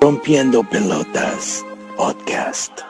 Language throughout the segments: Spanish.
Rompiendo Pelotas Podcast.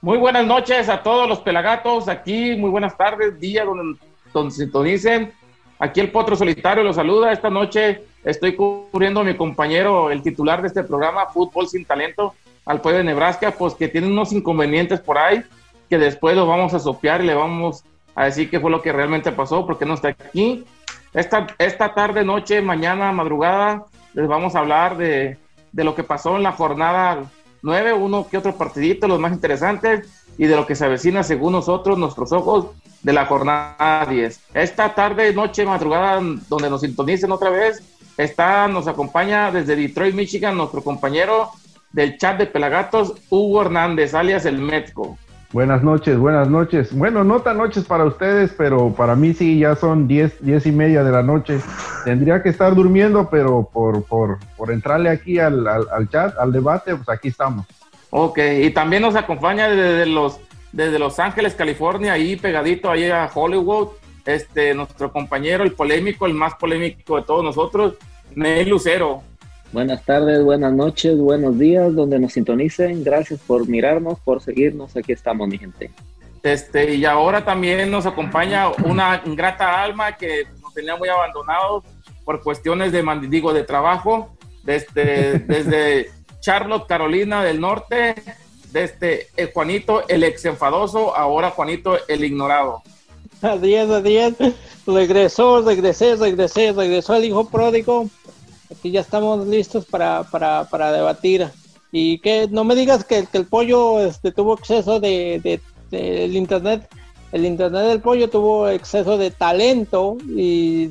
Muy buenas noches a todos los pelagatos aquí, muy buenas tardes, día donde, donde sintonicen. Aquí el Potro Solitario los saluda. Esta noche estoy cubriendo a mi compañero, el titular de este programa, Fútbol Sin Talento, al pueblo de Nebraska, pues que tiene unos inconvenientes por ahí, que después lo vamos a sopear y le vamos a decir qué fue lo que realmente pasó, porque no está aquí. Esta, esta tarde, noche, mañana, madrugada, les vamos a hablar de, de lo que pasó en la jornada 9, uno que otro partidito, los más interesantes, y de lo que se avecina según nosotros, nuestros ojos, de la jornada 10. Esta tarde, noche, madrugada, donde nos sintonicen otra vez, está, nos acompaña desde Detroit, Michigan, nuestro compañero del chat de Pelagatos, Hugo Hernández, alias el Metco. Buenas noches, buenas noches. Bueno, no tan noches para ustedes, pero para mí sí, ya son diez, diez y media de la noche. Tendría que estar durmiendo, pero por, por, por entrarle aquí al, al, chat, al debate, pues aquí estamos. Ok, y también nos acompaña desde los, desde Los Ángeles, California, ahí pegadito ahí a Hollywood, este, nuestro compañero, el polémico, el más polémico de todos nosotros, Ney Lucero. Buenas tardes, buenas noches, buenos días, donde nos sintonicen. Gracias por mirarnos, por seguirnos. Aquí estamos, mi gente. Este, y ahora también nos acompaña una ingrata alma que nos tenía muy abandonados por cuestiones de, digo, de trabajo, desde, desde Charlotte, Carolina del Norte, desde eh, Juanito, el ex enfadoso, ahora Juanito, el ignorado. Adiós, adiós. Regresó, regresé, regresé, regresó el hijo pródigo aquí ya estamos listos para, para, para debatir. Y que no me digas que, que el pollo este, tuvo exceso de, de, el internet. El internet del pollo tuvo exceso de talento y,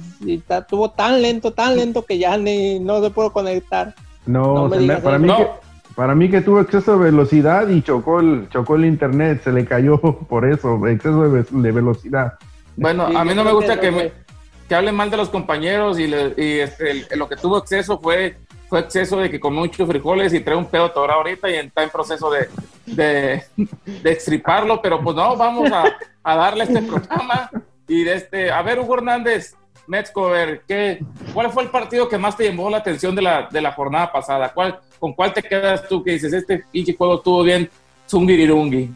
tuvo tan lento, tan lento que ya ni no se pudo conectar. No, para, mí que, para mí que tuvo exceso de velocidad y chocó el, chocó el internet, se le cayó por eso, exceso de, de velocidad. Bueno, a mí no me gusta que me, que hable mal de los compañeros y, este, lo que tuvo exceso fue, fue exceso de que con muchos frijoles y trae un pedo todo ahorita y está en proceso de, de, de extriparlo, pero pues no, vamos a, a, darle este programa y de este, a ver Hugo Hernández, Metzcover, ¿qué, ¿cuál fue el partido que más te llamó la atención de la, de la jornada pasada? ¿Cuál, ¿Con cuál te quedas tú que dices, este pinche juego estuvo bien zungirirungi?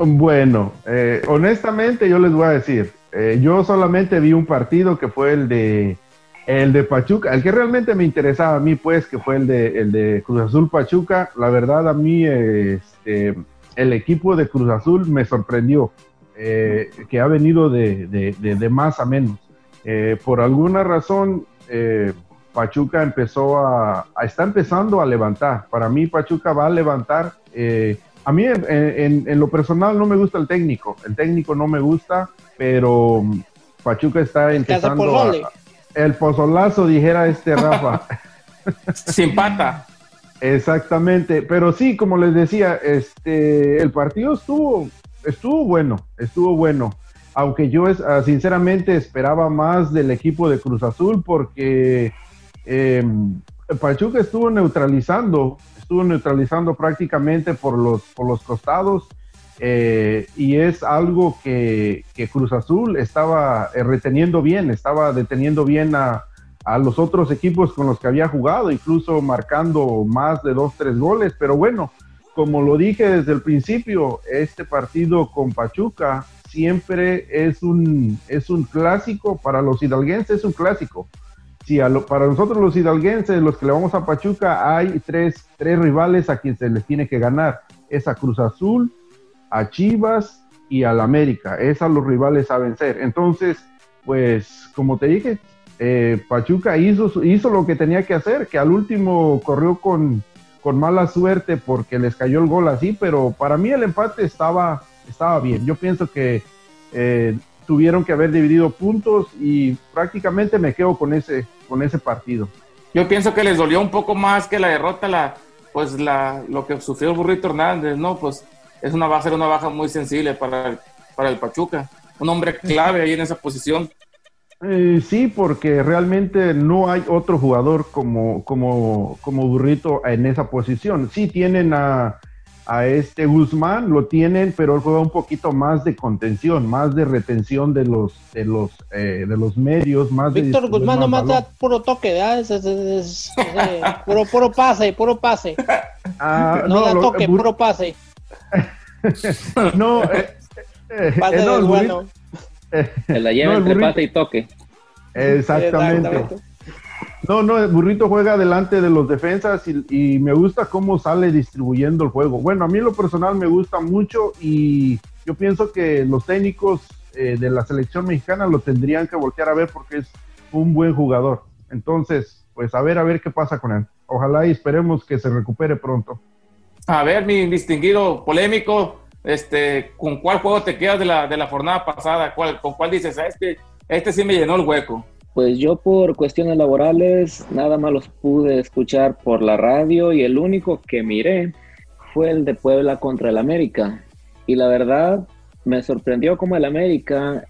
Bueno, eh, honestamente yo les voy a decir, eh, yo solamente vi un partido que fue el de el de Pachuca, el que realmente me interesaba a mí, pues, que fue el de, el de Cruz Azul Pachuca. La verdad, a mí este, el equipo de Cruz Azul me sorprendió, eh, que ha venido de, de, más a menos. Eh, por alguna razón, Pachuca empezó a, está empezando a levantar. Para mí, Pachuca va a levantar. A mí, en, en lo personal, no me gusta el técnico. El técnico no me gusta pero Pachuca está empezando a, el pozolazo, dijera este Rafa. Sin pata. Exactamente, pero sí, como les decía, este, el partido estuvo, estuvo bueno, estuvo bueno. Aunque yo es, ah, sinceramente esperaba más del equipo de Cruz Azul porque em, Pachuca estuvo neutralizando, estuvo neutralizando prácticamente por los, por los costados eh, y es algo que, Cruz Azul estaba eh, reteniendo bien, estaba deteniendo bien a, los otros equipos con los que había jugado, incluso marcando más de dos, tres goles. Pero bueno, como lo dije desde el principio, este partido con Pachuca siempre es un, es un clásico, para los hidalguenses es un clásico. Para nosotros los hidalguenses, los que le vamos a Pachuca, hay tres, tres rivales a quien se les tiene que ganar. Es a Cruz Azul, a Chivas y al América. Es a los rivales a vencer. Entonces, pues, como te dije, eh, Pachuca hizo, hizo lo que tenía que hacer, que al último corrió con, con mala suerte porque les cayó el gol así, pero para mí el empate estaba, estaba bien. Yo pienso que eh, tuvieron que haber dividido puntos y prácticamente me quedo con ese, con ese partido. Yo pienso que les dolió un poco más que la derrota, la, pues la, lo que sufrió el Burrito Hernández, ¿no? Pues es una, va a ser una baja muy sensible para el, para el Pachuca. Un hombre clave ahí en esa posición. Eh, sí, porque realmente no hay otro jugador como, como, como Burrito en esa posición. Sí tienen a, a este Guzmán, lo tienen, pero él juega un poquito más de contención, más de retención de los de los eh, de los medios, más Víctor de Guzmán nomás da puro toque, ¿verdad? Es, es, es, puro, puro pase, puro pase. Ah, no, da toque, puro pase. no, eh, eh, pase no, bueno. Se la lleva entre pase y toque. Exactamente. No, no, el burrito juega delante de los defensas y, me gusta cómo sale distribuyendo el juego. Bueno, a mí lo personal me gusta mucho y yo pienso que los técnicos eh, de la selección mexicana lo tendrían que voltear a ver porque es un buen jugador. Entonces, pues a ver, a ver qué pasa con él. Ojalá y esperemos que se recupere pronto. A ver, mi distinguido polémico, este, ¿con cuál juego te quedas de la, de la jornada pasada? ¿Cuál, ¿Con cuál dices, ah, este, este sí me llenó el hueco? Pues yo por cuestiones laborales nada más los pude escuchar por la radio y el único que miré fue el de Puebla contra el América. Y la verdad me sorprendió como el América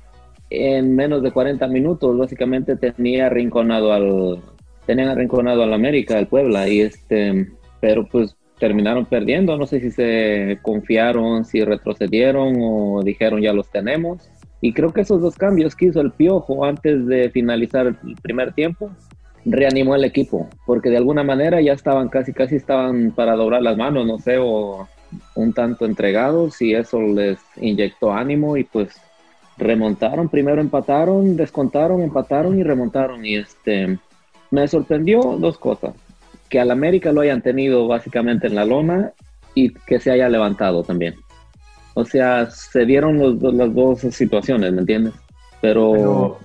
en menos de 40 minutos básicamente tenía arrinconado al tenían arrinconado al América, al Puebla y este pero pues terminaron perdiendo, no sé si se confiaron, si retrocedieron o dijeron ya los tenemos y creo que esos dos cambios que hizo el Piojo antes de finalizar el primer tiempo reanimó el equipo, porque de alguna manera ya estaban casi, casi estaban para doblar las manos, no sé, o un tanto entregados y eso les inyectó ánimo y pues remontaron, primero empataron, descontaron, empataron y remontaron y este me sorprendió dos cosas, que al América lo hayan tenido básicamente en la lona y que se haya levantado también. O sea, se dieron las dos situaciones, ¿me entiendes? Pero...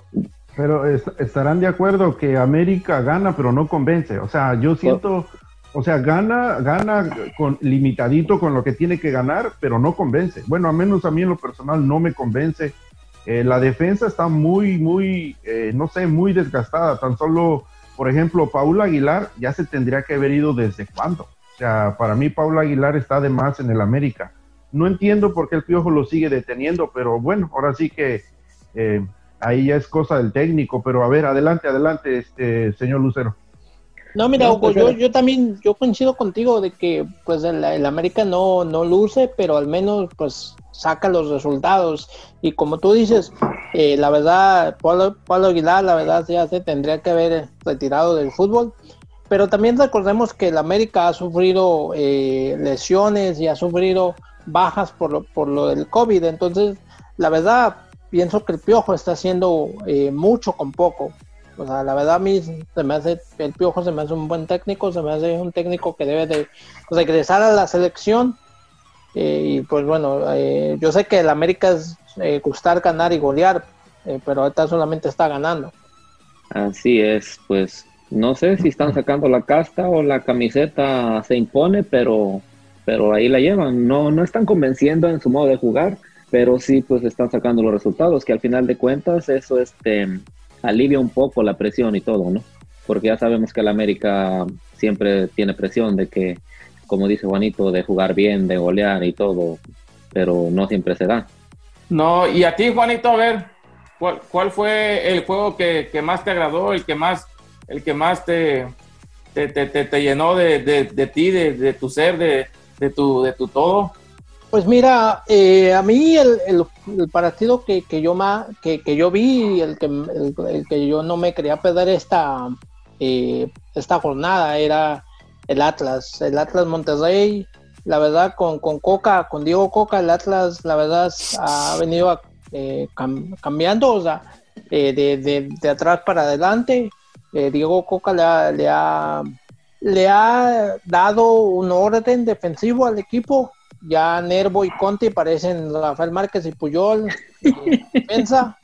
pero... estarán de acuerdo que América gana, pero no convence. O sea, yo siento, o sea, gana, gana con limitadito con lo que tiene que ganar, pero no convence. Bueno, a menos a mí en lo personal no me convence. Eh, la defensa está muy, muy, eh, no sé, muy desgastada. Tan solo, por ejemplo, Paula Aguilar ya se tendría que haber ido desde cuándo. O sea, para mí Paula Aguilar está de más en el América. No entiendo por qué el Piojo lo sigue deteniendo, pero bueno, ahora sí que eh, ahí ya es cosa del técnico. Pero a ver, adelante, adelante, este señor Lucero. No, mira, Hugo, yo, yo también, yo coincido contigo de que pues el, América no, no luce, pero al menos pues saca los resultados. Y como tú dices, eh, la verdad, Pablo, Aguilar, la verdad ya se tendría que haber retirado del fútbol. Pero también recordemos que el América ha sufrido eh, lesiones y ha sufrido bajas por lo, por lo del COVID. Entonces, la verdad, pienso que el Piojo está haciendo eh, mucho con poco. O sea, la verdad a mí se me hace, el Piojo se me hace un buen técnico, se me hace un técnico que debe de regresar a la selección. Eh, y pues bueno, eh, yo sé que el América es gustar, ganar y golear, pero ahorita solamente está ganando. Así es, pues no sé si están sacando la casta o la camiseta se impone, pero pero ahí la llevan. No, no están convenciendo en su modo de jugar, pero sí pues están sacando los resultados, que al final de cuentas eso este, alivia un poco la presión y todo, ¿no? Porque ya sabemos que el América siempre tiene presión de que, como dice Juanito, de jugar bien, de golear y todo, pero no siempre se da. No, y a ti, Juanito, a ver, ¿cuál, cuál fue el juego que, que, más te agradó, el que más, el que más te, te, te, te llenó de, de, de ti, de, de, tu ser, de, tu, de tu todo? Pues mira, eh, a mí el, el, partido que, que yo ma, que, que, yo vi, el que, el, que yo no me quería perder esta, eh, esta jornada era el Atlas, el Atlas Monterrey. La verdad, con, con Coca, con Diego Coca, el Atlas, la verdad, ha venido eh, cambiando, o sea, de, de, de, atrás para adelante. Diego Coca le le ha le ha dado un orden defensivo al equipo. Ya Nervo y Conti parecen Rafael Márquez y Puyol defensa.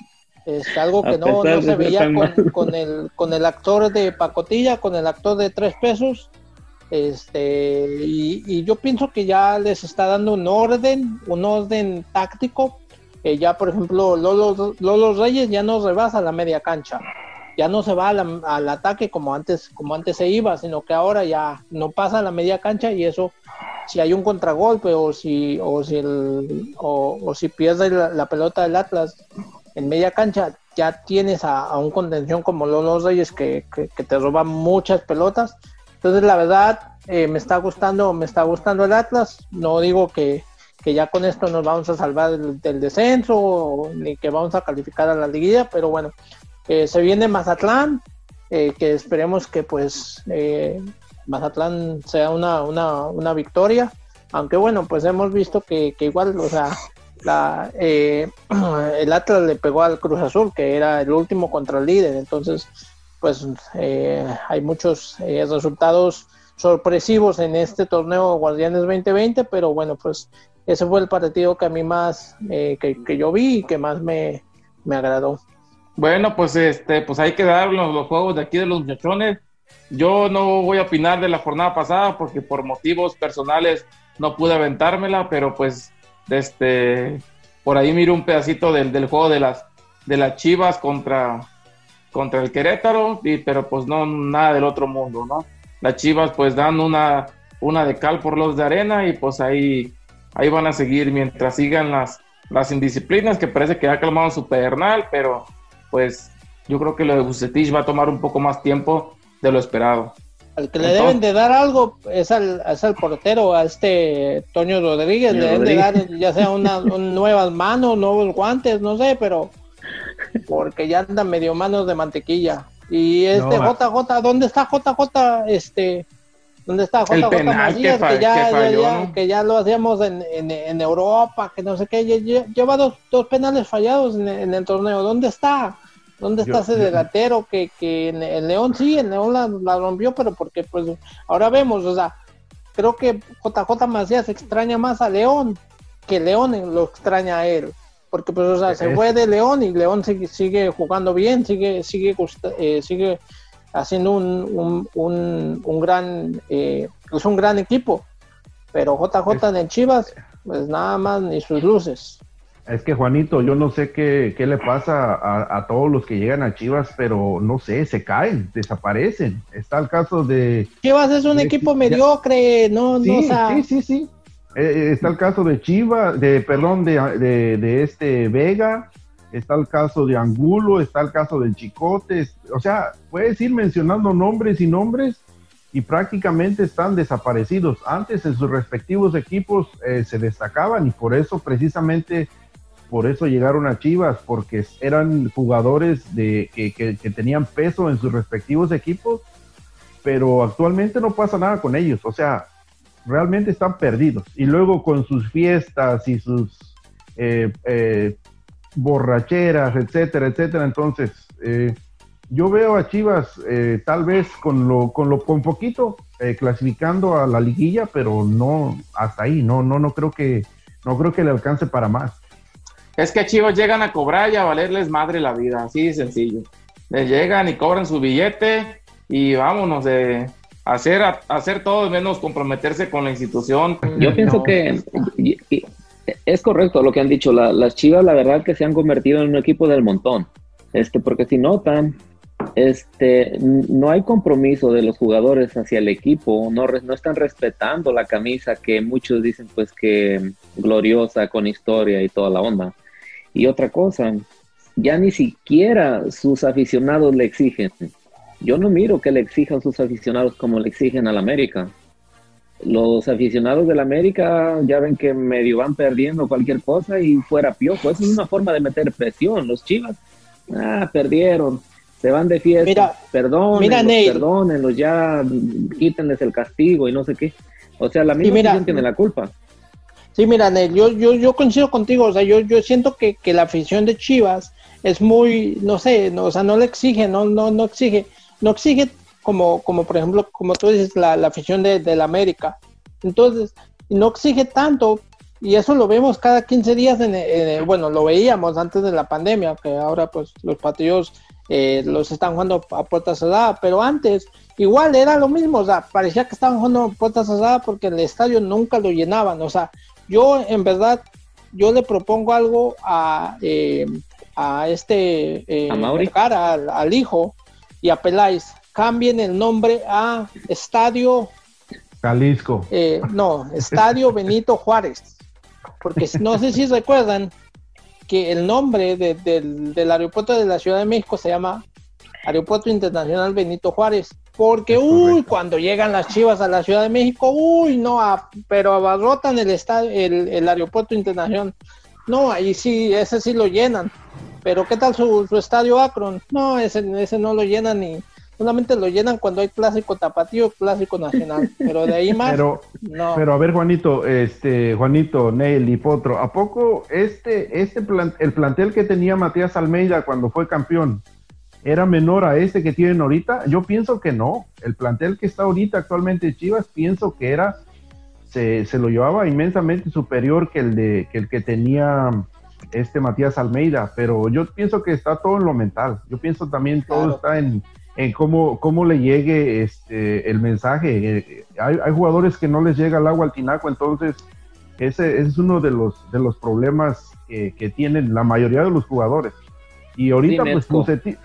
Es algo que no, se veía con, el, con el actor de pacotilla, con el actor de tres pesos. Este, y, yo pienso que ya les está dando un orden, un orden táctico. ya, por ejemplo, Lolo, Lolo Reyes ya no rebasa la media cancha ya no se va al, ataque como antes, como antes se iba, sino que ahora ya no pasa la media cancha y eso, si hay un contragolpe o si, o si, el, o, si pierde la, pelota del Atlas en media cancha, ya tienes a, un contención como los Reyes que, que, te roban muchas pelotas. Entonces, la verdad, eh, me está gustando, me está gustando el Atlas. No digo que, que ya con esto nos vamos a salvar del, descenso ni que vamos a calificar a la liguilla, pero bueno, eh, se viene Mazatlán, eh, que esperemos que pues Mazatlán sea una, una, una, victoria, aunque bueno, pues hemos visto que, que igual, o sea, la, el Atlas le pegó al Cruz Azul, que era el último contra el líder, entonces pues hay muchos resultados sorpresivos en este torneo Guardianes 2020, pero bueno, pues ese fue el partido que a mí más, eh, que, yo vi y que más me, agradó. Bueno, pues este, pues hay que dar los, juegos de aquí de los muchachones. Yo no voy a opinar de la jornada pasada porque por motivos personales no pude aventármela, pero pues este, por ahí miro un pedacito del, del juego de las, de las Chivas contra, contra el Querétaro, y, pero pues no nada del otro mundo, ¿no? las Chivas pues dan una, una de cal por los de arena y pues ahí, ahí van a seguir mientras sigan las, las indisciplinas que parece que ha calmado su pedernal, pero pues yo creo que lo de Bucetich va a tomar un poco más tiempo de lo esperado. Al que le deben de dar algo es al, es al portero, a este Toño Rodríguez, le deben de dar ya sea una, nuevas manos, nuevos guantes, no sé, pero porque ya anda medio manos de mantequilla. Y este JJ, ¿dónde está JJ? Este, ¿dónde está JJ Macías? Que, ya, que, ya, lo hacíamos en, en, Europa, que no sé qué. Lleva dos, dos penales fallados en, el torneo. ¿Dónde está? ¿Dónde está ese delantero que, que en el León sí, el León la, la, rompió, pero porque pues ahora vemos, o sea, creo que JJ Macías extraña más a León que León lo extraña a él porque pues o sea, se fue de León y León sigue, sigue jugando bien, sigue sigue eh, sigue haciendo un, un, un, gran eh, es un gran equipo, pero JJ en Chivas pues nada más ni sus luces. Es que Juanito, yo no sé qué, qué le pasa a, todos los que llegan a Chivas, pero no sé, se caen, desaparecen. Está el caso de... Chivas es un equipo mediocre, no, sí, no, sí, sí, sí, eh, eh, está el caso de Chiva, de perdón, de, de, este Vega, está el caso de Angulo, está el caso del Chicote, o sea, puedes ir mencionando nombres y nombres y prácticamente están desaparecidos. Antes en sus respectivos equipos eh, se destacaban y por eso precisamente por eso llegaron a Chivas, porque eran jugadores de, que, tenían peso en sus respectivos equipos, pero actualmente no pasa nada con ellos. O sea, realmente están perdidos. Y luego con sus fiestas y sus eh, eh, borracheras, etcétera, etcétera. Entonces, eh, yo veo a Chivas tal vez con lo, con lo, con poquito clasificando a la liguilla, pero no hasta ahí. No, no, no creo que, no creo que le alcance para más. Es que a Chivas llegan a cobrar y a valerles madre la vida, así de sencillo. Les llegan y cobran su billete y vámonos de, hacer, hacer todo menos comprometerse con la institución. Yo pienso que es correcto lo que han dicho. las Chivas, la verdad, que se han convertido en un equipo del montón. Este, porque si notan, este, no hay compromiso de los jugadores hacia el equipo, no, no están respetando la camisa que muchos dicen pues que gloriosa, con historia y toda la onda. Y otra cosa, ya ni siquiera sus aficionados le exigen yo no miro que le exijan sus aficionados como le exigen al América. Los aficionados del América ya ven que medio van perdiendo cualquier cosa y fuera piojo. Esa es una forma de meter presión. Los chivas, ah, perdieron, se van de fiesta. Mira, perdónenlos, perdónenlos, ya quítenles el castigo y no sé qué. O sea, la misma afición tiene la culpa. Sí, mira, Nel, yo, yo, yo coincido contigo. O sea, yo, yo siento que, que la afición de Chivas es muy, no sé, no, o sea, no le exige, no, no, no exige no exige como, como por ejemplo, como tú dices, la, afición de, la América. Entonces, no exige tanto, y eso lo vemos cada 15 días, en, bueno, lo veíamos antes de la pandemia, que ahora pues los partidos eh, los están jugando a puertas cerradas, pero antes igual era lo mismo, o sea, parecía que estaban jugando a puertas cerradas porque el estadio nunca lo llenaban, o sea, yo en verdad, yo le propongo algo a, eh, a este, eh, ¿A al, al hijo, y a Peláez, cambien el nombre a Estadio Jalisco. Eh, no, Estadio Benito Juárez. Porque no sé si recuerdan que el nombre del, aeropuerto de la Ciudad de México se llama Aeropuerto Internacional Benito Juárez. Porque, uy, cuando llegan las chivas a la Ciudad de México, uy, no, pero abarrotan el, estadio, el, el aeropuerto internacional. No, ahí sí, ese sí lo llenan. Pero ¿qué tal su, su estadio Akron? No, ese, ese no lo llenan ni, solamente lo llenan cuando hay clásico tapatío, clásico nacional, pero de ahí más pero, no. Pero a ver, Juanito, este, Juanito, Neil y Potro, ¿a poco este, este plan, el plantel que tenía Matías Almeida cuando fue campeón era menor a este que tienen ahorita? Yo pienso que no. El plantel que está ahorita actualmente Chivas, pienso que era, se, se lo llevaba inmensamente superior que el de que el que tenía este Matías Almeida, pero yo pienso que está todo en lo mental. Yo pienso también todo claro. está en, en cómo, cómo le llegue este, el mensaje. Eh, hay, hay, jugadores que no les llega el agua al tinaco, entonces ese, ese es uno de los, de los problemas que, que, tienen la mayoría de los jugadores. Y ahorita, sí, pues, Bucetich,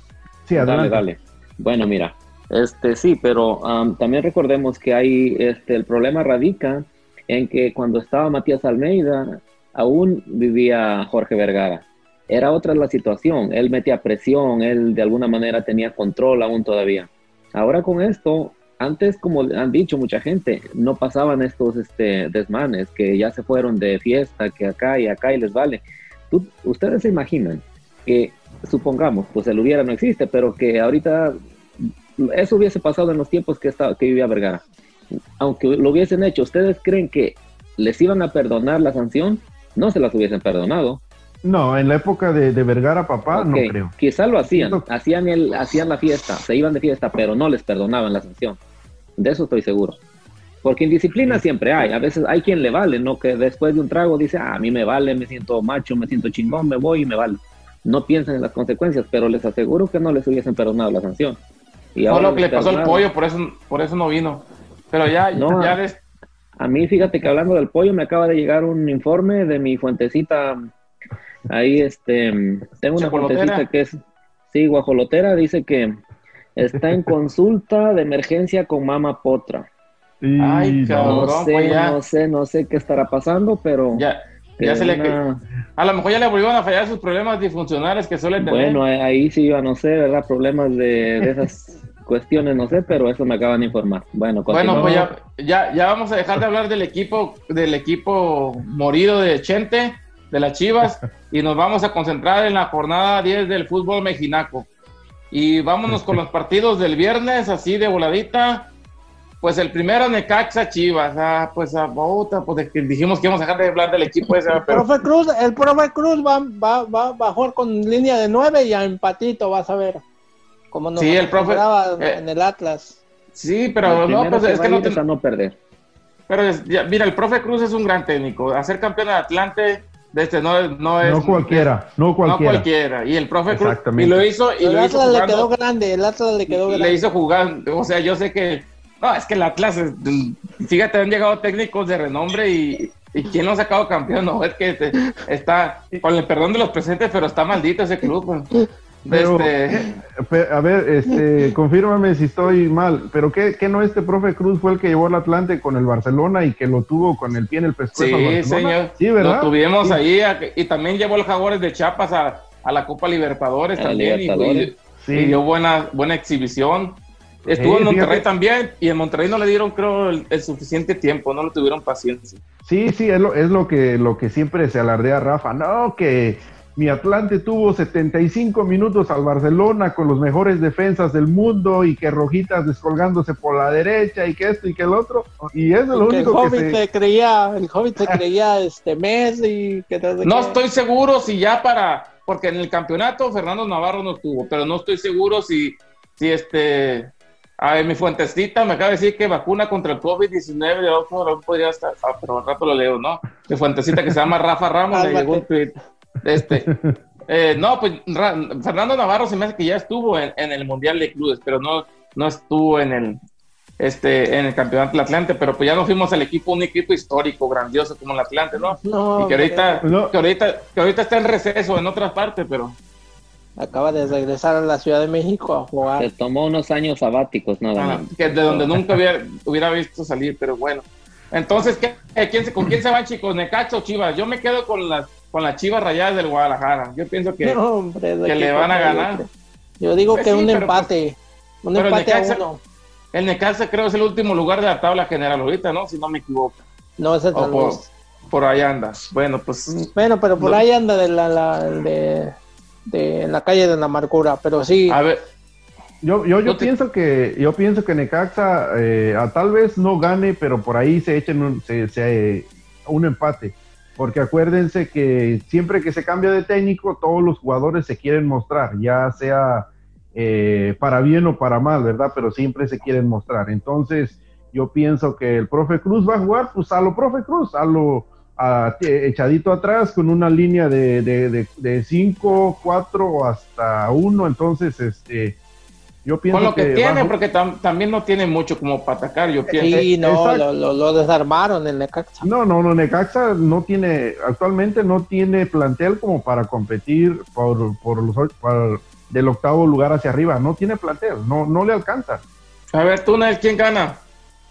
sí, adelante. Dale, dale. Bueno, mira, este sí, pero um, también recordemos que hay, este, el problema radica en que cuando estaba Matías Almeida, aún vivía Jorge Vergara era otra la situación. Él metía presión, él de alguna manera tenía control aún todavía. Ahora con esto, antes, como han dicho mucha gente, no pasaban estos este, desmanes, que ya se fueron de fiesta, que acá y acá y les vale. ¿Tú, ustedes se imaginan que, supongamos, pues el hubiera no existe, pero que ahorita eso hubiese pasado en los tiempos que, estaba, que vivía Vergara. Aunque lo hubiesen hecho, ¿ustedes creen que les iban a perdonar la sanción? No se las hubiesen perdonado no, en la época de, de Vergara, papá, okay. no creo. Quizá lo hacían, hacían, el, hacían la fiesta, se iban de fiesta, pero no les perdonaban la sanción. De eso estoy seguro. Porque indisciplina siempre hay. A veces hay quien le vale, ¿no? Que después de un trago dice, ah, a mí me vale, me siento macho, me siento chingón, me voy y me vale. No piensan en las consecuencias, pero les aseguro que no les hubiesen perdonado la sanción. Y ahora lo que le pasó al pollo, por eso, por eso no vino. Pero ya, no, ya des... A mí, fíjate que hablando del pollo, me acaba de llegar un informe de mi fuentecita Ahí este tengo una fuentecita que es sí, guajolotera, dice que está en consulta de emergencia con Mama Potra. Ay, cabrón, no sé, pues ya. no sé, no sé qué estará pasando, pero ya, ya se una... le a lo mejor ya le volvieron a fallar sus problemas disfuncionales que suelen tener. Bueno, ahí sí iba, no sé, ¿verdad? Problemas de, de esas cuestiones, no sé, pero eso me acaban de informar. Bueno, bueno pues ya, ya, ya vamos a dejar de hablar del equipo, del equipo morido de Chente de las Chivas y nos vamos a concentrar en la jornada 10 del fútbol mexicano. Y vámonos con los partidos del viernes, así de voladita. Pues el primero Necaxa Chivas, ah, pues a bota, pues dijimos que íbamos a dejar de hablar del equipo ese. Pero... El profe Cruz, el profe Cruz va, va, va, va a jugar con línea de 9 y a empatito, vas a ver. Como nos sí, el profe, eh, en el Atlas. Sí, pero no, pues que es que no, te... a no perder. Pero es, ya, mira, el profe Cruz es un gran técnico. Hacer campeón de Atlante de este no, no es. No cualquiera, no cualquiera. No cualquiera. Y el profe Cruz. Y lo hizo. Y el lo Atlas hizo le quedó grande, el Atlas le quedó y grande. Le hizo jugar. O sea, yo sé que. No, es que el Atlas. Fíjate, han llegado técnicos de renombre y. ¿Y quién lo ha sacado campeón? No, es que te, está, con el perdón de los presentes, pero está maldito ese club. Pues. Pero, este... a ver, este, confírmame si estoy mal, pero ¿qué, ¿qué, no este profe Cruz fue el que llevó al Atlante con el Barcelona y que lo tuvo con el pie en el pescuezo? Sí, señor. Sí, ¿verdad? Lo tuvimos sí. ahí y también llevó los Jaguares de Chiapas a, a la Copa Libertadores también Libertadores. Y, sí. y, dio buena, buena exhibición. Estuvo en Monterrey fíjate. también y en Monterrey no le dieron, creo, el, el, suficiente tiempo, no le tuvieron paciencia. Sí, sí, es lo, es lo que lo que siempre se alardea Rafa, no, que mi Atlante tuvo 75 minutos al Barcelona con los mejores defensas del mundo y que Rojitas descolgándose por la derecha y que esto y que el otro. Y eso es lo que único el que se... se... creía, el Hobbit se creía este Messi. Que no estoy seguro si ya para, porque en el campeonato Fernando Navarro no estuvo, pero no estoy seguro si, si este, a ver, mi fuentecita me acaba de decir que vacuna contra el COVID-19 de otro podría estar, ah, pero al rato lo leo, ¿no? Mi fuentecita que se llama Rafa Ramos le llegó un tweet. Este, eh, no, pues Ra Fernando Navarro se me hace que ya estuvo en, en, el Mundial de Clubes, pero no, no estuvo en el, este, en el Campeonato del Atlante, pero pues ya nos fuimos al equipo, un equipo histórico, grandioso como el Atlante, ¿no? no y que ahorita, no. que ahorita, que ahorita está en receso en otras partes, pero... Acaba de regresar a la Ciudad de México a jugar. Se tomó unos años sabáticos, nada ah, que de donde nunca hubiera, hubiera visto salir, pero bueno. Entonces, ¿qué, quién, ¿con quién se van, chicos? ¿Necaxa o Chivas? Yo me quedo con las con las Chivas Rayadas del Guadalajara. Yo pienso que, no, hombre, que le van a ganar. Yo digo pues que sí, un empate. Pues, un empate a uno. El Necaxa creo es el último lugar de la tabla general ahorita, ¿no? Si no me equivoco. No, ese es San por, por ahí andas. Bueno, pues Bueno, pero por No. ahí anda de la, la- de, de la calle de la amargura, pero sí. a ver, Yo, yo, yo No te- pienso que yo pienso que Necaxa eh, a tal vez no gane, pero por ahí se echen un, se- se- un empate. Porque acuérdense que siempre que se cambia de técnico, todos los jugadores se quieren mostrar, ya sea eh, para bien o para mal, ¿verdad? Pero siempre se quieren mostrar. Entonces, yo pienso que el profe Cruz va a jugar, pues a lo profe Cruz, a lo a- eh, echadito atrás con una línea de 5, de, de cinco, cuatro o hasta uno. Entonces, este, yo pienso con lo que, tiene, porque tam- también no tiene mucho como para atacar, yo pienso. sí, no, lo, lo, lo desarmaron el Necaxa. No, no, no, Necaxa no tiene, actualmente no tiene plantel como para competir por, por los por- del octavo lugar hacia arriba, no tiene plantel, no, no le alcanza. A ver, tú, Nel, ¿quién gana?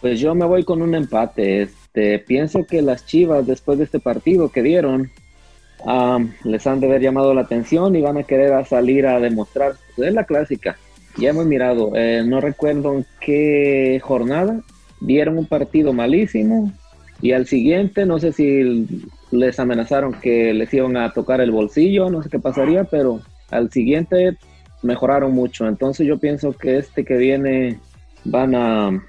Pues yo me voy con un empate. Este, pienso que las Chivas, después de este partido que dieron, les han de haber llamado la atención y van a querer a salir a demostrar. Pues es la clásica. Ya hemos mirado, eh, no recuerdo en qué jornada, dieron un partido malísimo y al siguiente, no sé si les amenazaron que les iban a tocar el bolsillo, no sé qué pasaría, pero al siguiente mejoraron mucho. Entonces yo pienso que este que viene van a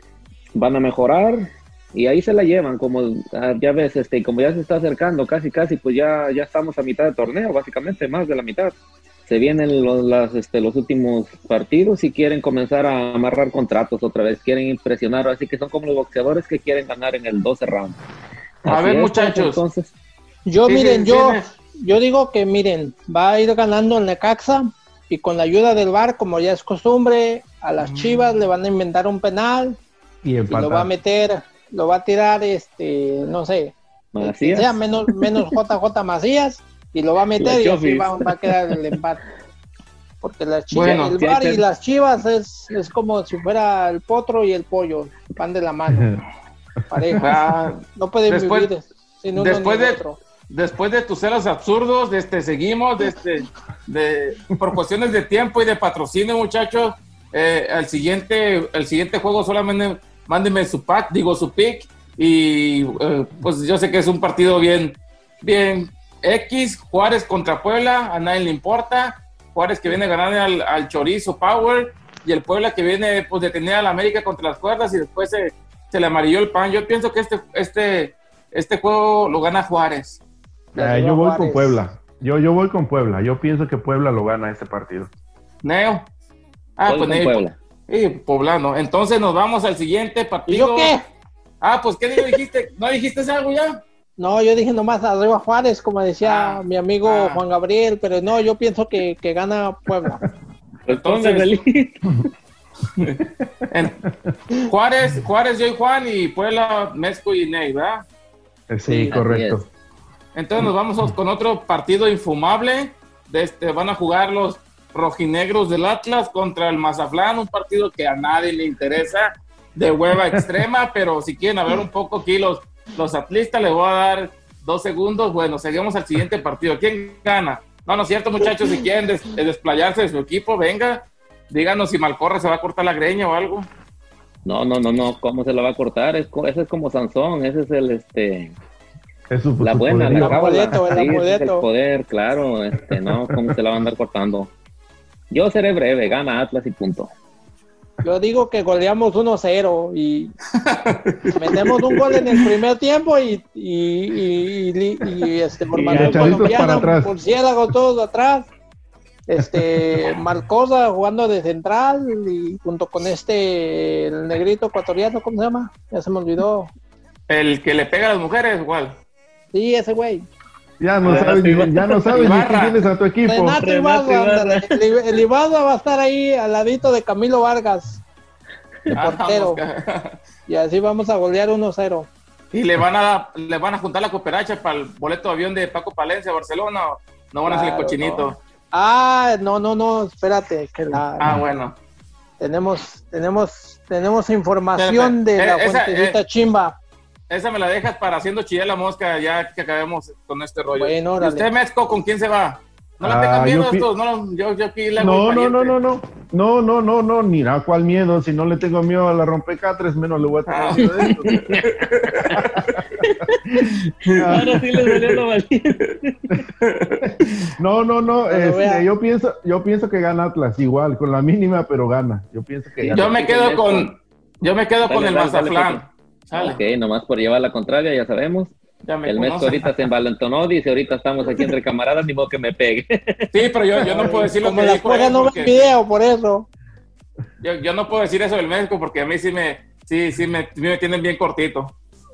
van a mejorar y ahí se la llevan como ah, ya ves este como ya se está acercando casi casi pues ya ya estamos a mitad de torneo básicamente más de la mitad se vienen los, las, este, los últimos partidos y quieren comenzar a amarrar contratos otra vez quieren impresionar así que son como los boxeadores que quieren ganar en el 12 round. A ver, es, muchachos. entonces Yo, Sí, miren, sí, yo, yo digo que, miren, va a ir ganando el Necaxa y con la ayuda del VAR, como ya es costumbre, a las Chivas le van a inventar un penal Y lo va a meter, lo va a tirar, este, no sé, Macías. sea menos, menos JJ Macías y lo va a meter y así va, va a quedar el empate. Porque las chivas, Bueno, el hay y las chivas es, es como si fuera el potro y el pollo, van de la mano, pareja. Ah, No pueden Después- vivir sin uno después ni de- otro. después de tus celos absurdos, este, seguimos este, de, por cuestiones de tiempo y de patrocinio, muchachos. eh, el, siguiente, el siguiente juego solamente mándenme su pack, digo su pick. Y eh, pues yo sé que es un partido bien, bien X. Juárez contra Puebla, a nadie le importa. Juárez que viene ganando al, al Chorizo Power. Y el Puebla que viene pues, de tener al América contra las cuerdas y después se, se le amarilló el pan. Yo pienso que este, este, este juego lo gana Juárez. Yo voy con Puebla. Yo, yo voy con Puebla. Yo pienso que Puebla lo gana este partido. Neo. Ah, Voy pues con Neo. Puebla. Sí, poblano. Entonces nos vamos al siguiente ¿Y partido. yo qué? Ah, pues ¿qué dijiste? ¿No dijiste algo ya? No, yo dije nomás arriba Juárez, como decía Ah, mi amigo ah. Juan Gabriel, pero no, yo pienso que, que gana Puebla. Pues Entonces-. En- Juárez, Juárez, yo y Juan y Puebla, Mezco y Ney, ¿verdad? Eh, Sí, Sí, correcto. Entonces nos vamos con otro partido infumable. De este, van a jugar los rojinegros del Atlas contra el Mazatlán, un partido que a nadie le interesa, de hueva extrema, pero si quieren hablar un poco aquí los, los atlistas, les voy a dar dos segundos. Bueno, seguimos al siguiente partido. ¿Quién gana? No, no es cierto, muchachos, si quieren des- desplayarse de su equipo, venga, díganos si Malcorra se va a cortar la greña o algo. No, no, no, no, ¿cómo se la va a cortar? Es, ese es como Sansón, ese es el, este, Es su- la buena, la cábala. Es el poder, claro, este, no, ¿cómo se la va a andar cortando? Yo seré breve, gana Atlas y punto. Yo digo que goleamos 1-0 y metemos un gol en el primer tiempo y, y, y, y- y, este, para colombiana, atrás. murciélago todos atrás. Este, Malcosa jugando de central y junto con este, el negrito ecuatoriano, ¿cómo se llama? Ya se me olvidó. El que le pega a las mujeres, igual. Sí, ese güey. Ya no Renato sabes, Ibarra. ya no sabes ni quién tienes a tu equipo. Renato Renato Ibarra, Ibarra. el, el Ibarra va a estar ahí al ladito de Camilo Vargas, de Ah, portero. vamos. Y así vamos a golear 1-0. Y le van a le van a juntar la cooperacha para el boleto de avión de Paco Palencia a Barcelona. ¿o No van a hacer el cochinito. Ah, no, no, no, espérate, que la, Ah, bueno. tenemos, tenemos, tenemos información de la eh, esa, fuentecita eh. chimba. Esa me la dejas para haciendo chillar la mosca ya que acabemos con este rollo. Bueno, ¿Y usted, Mezco, con quién se va? No le Ah, tengan miedo yo estos. No, yo, yo aquí le hago No, no, no, no, no. No, no, no, no, ni nada, cuál miedo. Si no le tengo miedo a la rompecatres, menos le voy a tener miedo de esto. Ahora sí le salió lo valiente. No, no, no. Este, yo pienso, yo pienso que gana Atlas igual, con la mínima, pero gana. Yo pienso que gana. Yo me quedo con, yo me quedo con Dale, el dale, dale, Mazatlán. Sale, Ok, nomás por llevar la contraria, ya sabemos. ya me El mes ahorita se envalentonó, dice ahorita estamos aquí entre camaradas, ni modo que me pegue. Sí, pero yo, yo no puedo decir lo Como que la dijo él esposa no porque- video, por eso. yo, yo no puedo decir eso del México porque a mí sí me, sí, sí me, me tienen bien cortito.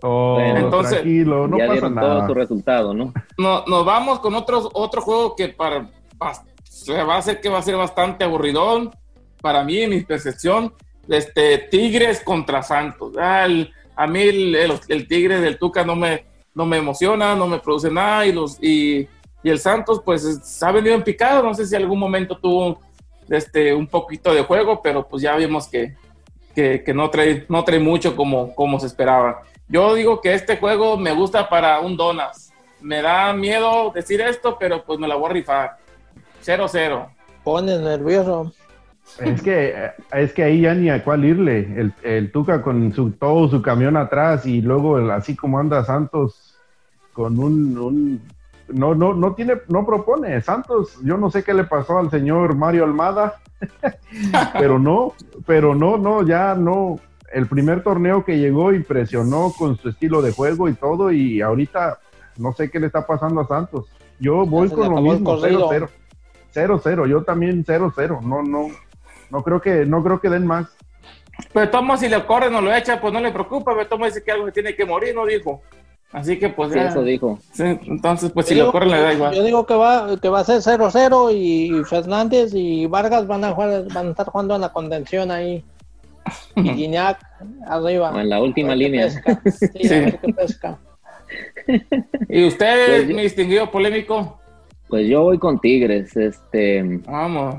Oh, Bueno, entonces, tranquilo, no ya pasa dieron todo nada. su resultado, ¿no? No, nos vamos con otro, otro juego que para, bas- se va a hacer que va a ser bastante aburridón para mí, en mi percepción. Este, Tigres contra Santos. Ah, el- a mí el, Tigre del Tuca no me, no me emociona, no me produce nada. Y, los, y, el Santos, pues ha venido en picado. No sé si algún momento tuvo este, un poquito de juego, pero pues ya vimos que, que, que no, trae, no trae mucho como, como se esperaba. Yo digo que este juego me gusta para un Donas. Me da miedo decir esto, pero pues me la voy a rifar. 0-0. Pone nervioso. Es que, es que ahí ya ni a cuál irle. El, el Tuca con su, todo su camión atrás y luego el- así como anda Santos con un, un- no, no, no tiene, no propone. Santos, yo no sé qué le pasó al señor Mario Almada, pero no, pero no, no, ya no. El primer torneo que llegó impresionó con su estilo de juego y todo, y ahorita no sé qué le está pasando a Santos. Yo voy con lo mismo, corrido. 0-0. 0-0, yo también 0-0. No, no, no creo que, no creo que den más. Pero Tomo, si le corre, no lo echa, pues no le preocupa. Pero Tomo dice que algo se tiene que morir, no dijo. Así que pues Sí, ya. eso dijo. Sí, entonces, pues si Yo le digo- corre, le da Yo igual. digo que va, que va a ser 0-0 y Fernández y Vargas van a jugar, van a estar jugando en la contención ahí. Y Guiñac arriba. O en la última línea. pesca. Sí, Sí. pesca. ¿Y usted, Pues yo- mi distinguido polémico? Pues yo voy con Tigres. Este, Vamos.